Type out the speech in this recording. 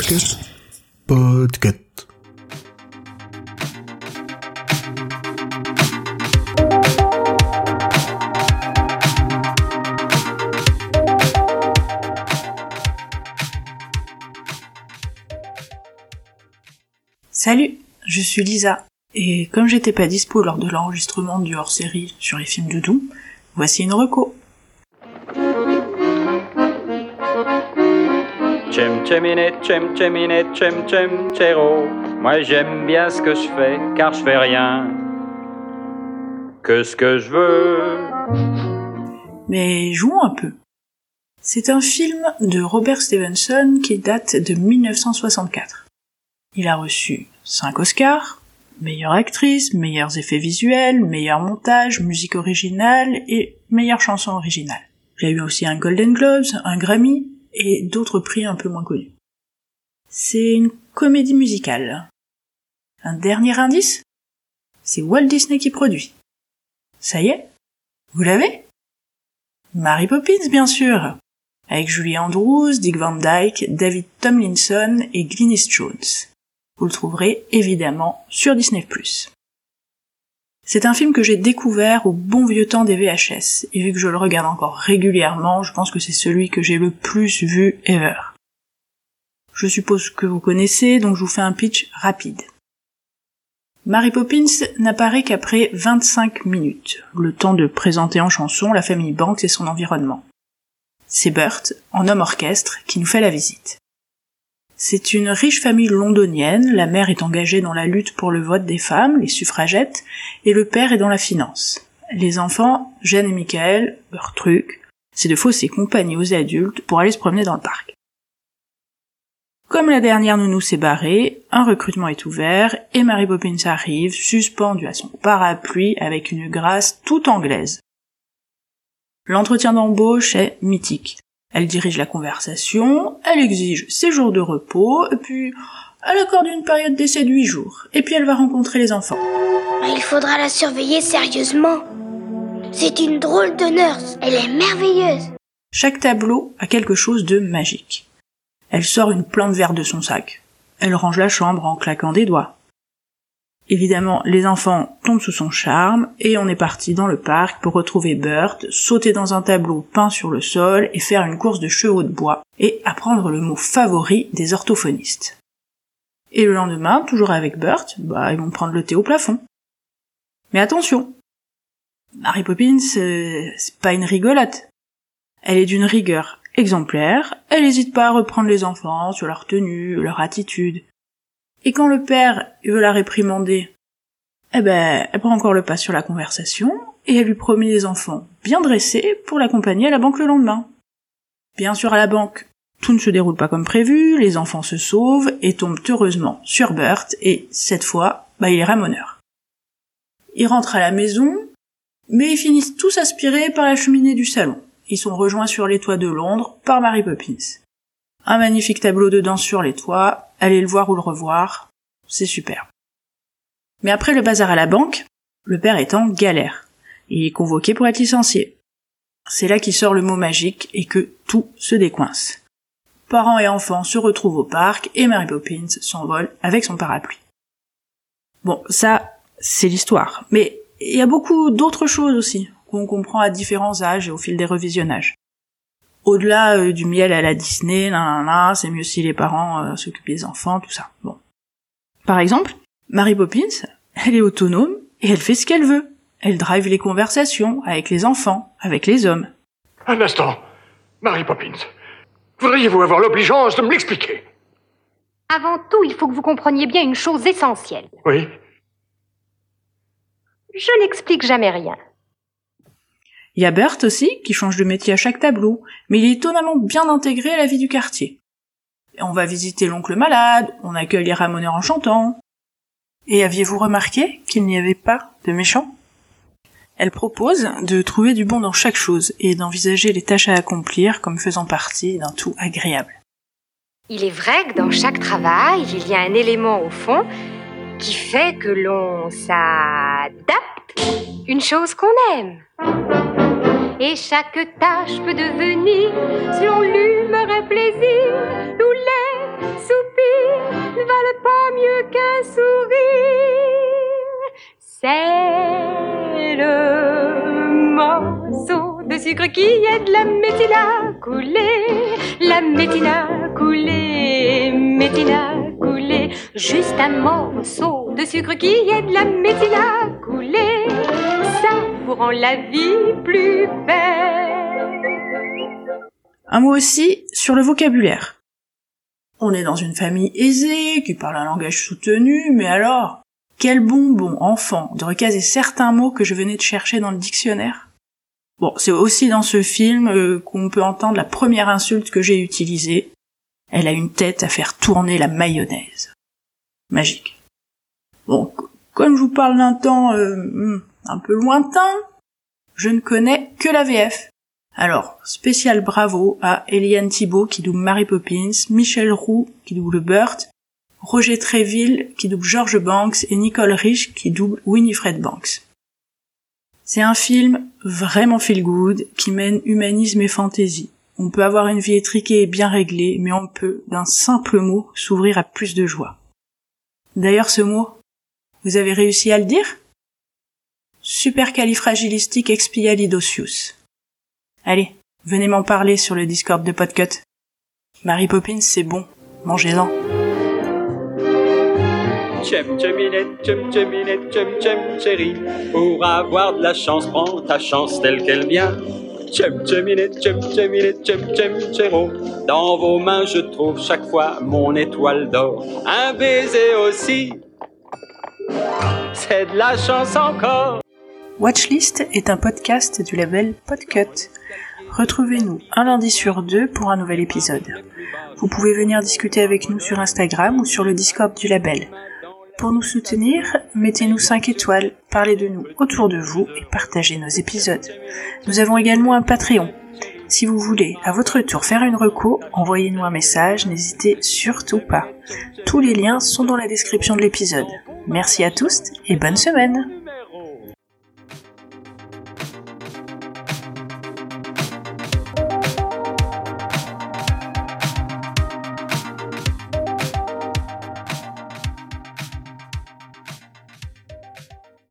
Podcast. Salut, je suis Lisa. Et comme j'étais pas dispo lors de l'enregistrement du hors-série sur les films de Doom, voici une reco. Moi j'aime bien ce que je fais, car je fais rien que ce que je veux. Mais jouons un peu. C'est un film de Robert Stevenson qui date de 1964. Il a reçu 5 Oscars, meilleure actrice, meilleurs effets visuels, meilleur montage, musique originale et meilleure chanson originale. Il a eu aussi un Golden Globes, un Grammy et d'autres prix un peu moins connus. C'est une comédie musicale. Un dernier indice? C'est Walt Disney qui produit. Ça y est? Vous l'avez? Mary Poppins, bien sûr Avec Julie Andrews, Dick Van Dyke, David Tomlinson et Glynis Jones. Vous le trouverez évidemment sur Disney+. C'est un film que j'ai découvert au bon vieux temps des VHS, et vu que je le regarde encore régulièrement, je pense que c'est celui que j'ai le plus vu ever. Je suppose que vous connaissez, donc je vous fais un pitch rapide. Mary Poppins n'apparaît qu'après 25 minutes, le temps de présenter en chanson la famille Banks et son environnement. C'est Burt, en homme orchestre, qui nous fait la visite. C'est une riche famille londonienne, la mère est engagée dans la lutte pour le vote des femmes, les suffragettes, et le père est dans la finance. Les enfants, Jeanne et Michael, leur truc, c'est de fausser compagnie aux adultes pour aller se promener dans le parc. Comme la dernière nounou s'est barrée, un recrutement est ouvert et Mary Poppins arrive, suspendue à son parapluie avec une grâce toute anglaise. L'entretien d'embauche est mythique. Elle dirige la conversation, elle exige ses jours de repos, et puis elle accorde une période d'essai de huit jours, et puis elle va rencontrer les enfants. Il faudra la surveiller sérieusement. C'est une drôle de nurse. Elle est merveilleuse. Chaque tableau a quelque chose de magique. Elle sort une plante verte de son sac. Elle range la chambre en claquant des doigts. Évidemment, les enfants tombent sous son charme et on est parti dans le parc pour retrouver Burt, sauter dans un tableau peint sur le sol et faire une course de chevaux de bois et apprendre le mot favori des orthophonistes. Et le lendemain, toujours avec Burt, bah, ils vont prendre le thé au plafond. Mais attention! Mary Poppins, euh, c'est pas une rigolote. Elle est d'une rigueur exemplaire, elle n'hésite pas à reprendre les enfants sur leur tenue, leur attitude, et quand le père veut la réprimander, eh ben, elle prend encore le pas sur la conversation, et elle lui promet les enfants bien dressés pour l'accompagner à la banque le lendemain. Bien sûr, à la banque, tout ne se déroule pas comme prévu, les enfants se sauvent et tombent heureusement sur Burt, et cette fois, bah, il est ramoneur. Ils rentrent à la maison, mais ils finissent tous aspirés par la cheminée du salon. Ils sont rejoints sur les toits de Londres par Mary Poppins. Un magnifique tableau de danse sur les toits, allez le voir ou le revoir, c'est super. Mais après le bazar à la banque, le père est en galère. Il est convoqué pour être licencié. C'est là qu'il sort le mot magique et que tout se décoince. Parents et enfants se retrouvent au parc et Mary Poppins s'envole avec son parapluie. Bon, ça, c'est l'histoire. Mais il y a beaucoup d'autres choses aussi qu'on comprend à différents âges et au fil des revisionnages au-delà euh, du miel à la Disney, c'est mieux si les parents euh, s'occupent des enfants, tout ça. Bon. Par exemple, Mary Poppins, elle est autonome et elle fait ce qu'elle veut. Elle drive les conversations avec les enfants, avec les hommes. Un instant. Mary Poppins, voudriez-vous avoir l'obligeance de me l'expliquer? Avant tout, il faut que vous compreniez bien une chose essentielle. Oui Je n'explique jamais rien. Il y a Bert aussi, qui change de métier à chaque tableau, mais il est étonnamment bien intégré à la vie du quartier. on va visiter l'oncle malade, on accueille les ramoneurs en chantant. Et aviez-vous remarqué qu'il n'y avait pas de méchants? Elle propose de trouver du bon dans chaque chose et d'envisager les tâches à accomplir comme faisant partie d'un tout agréable. Il est vrai que dans chaque travail, il y a un élément au fond qui fait que l'on s'adapte, une chose qu'on aime et chaque tâche peut devenir, selon l'humeur et plaisir, tous les soupers qu'un sourire. C'est le morceau de sucre qui aide la métine à. La métine à couler. Juste un morceau de sucre qui aide la métine à. Vous rend la vie plus belle. Un mot aussi sur le vocabulaire. On est dans une famille aisée, qui parle un langage soutenu, mais alors, quel bonbon, enfant, de recaser certains mots que je venais de chercher dans le dictionnaire? Bon, c'est aussi dans ce film euh, qu'on peut entendre la première insulte que j'ai utilisée. Elle a une tête à faire tourner la mayonnaise. Magique. Bon, comme je vous parle d'un temps euh, hmm, un peu lointain, je ne connais que la VF. Alors, spécial bravo à Eliane Thibault qui double Mary Poppins, Michel Roux qui double Burt, Roger Tréville qui double George Banks et Nicole Rich qui double Winifred Banks. C'est un film vraiment feel good qui mène humanisme et fantaisie. On peut avoir une vie étriquée et bien réglée, mais on peut, d'un simple mot, s'ouvrir à plus de joie. D'ailleurs, ce mot, vous avez réussi à le dire? Supercalifragilisticexpialidocious. Allez, venez m'en parler sur le Discord de Podcut. Mary Poppins, c'est bon, mangez-en. Tchem tcheminette, tchem tcheminette, tchem tchem chérie. Pour avoir de la chance, prends ta chance telle qu'elle vient. Tchem tcheminette, tchem tcheminette, tchem tchem chéro. Dans vos mains, je trouve chaque fois mon étoile d'or. Un baiser aussi, c'est de la chance encore. Watchlist est un podcast du label Podcut. Retrouvez-nous un lundi sur deux pour un nouvel épisode. Vous pouvez venir discuter avec nous sur Instagram ou sur le Discord du label. Pour nous soutenir, mettez-nous 5 étoiles, parlez de nous autour de vous et partagez nos épisodes. Nous avons également un Patreon. Si vous voulez à votre tour faire une reco, envoyez-nous un message, n'hésitez surtout pas. Tous les liens sont dans la description de l'épisode. Merci à tous et bonne semaine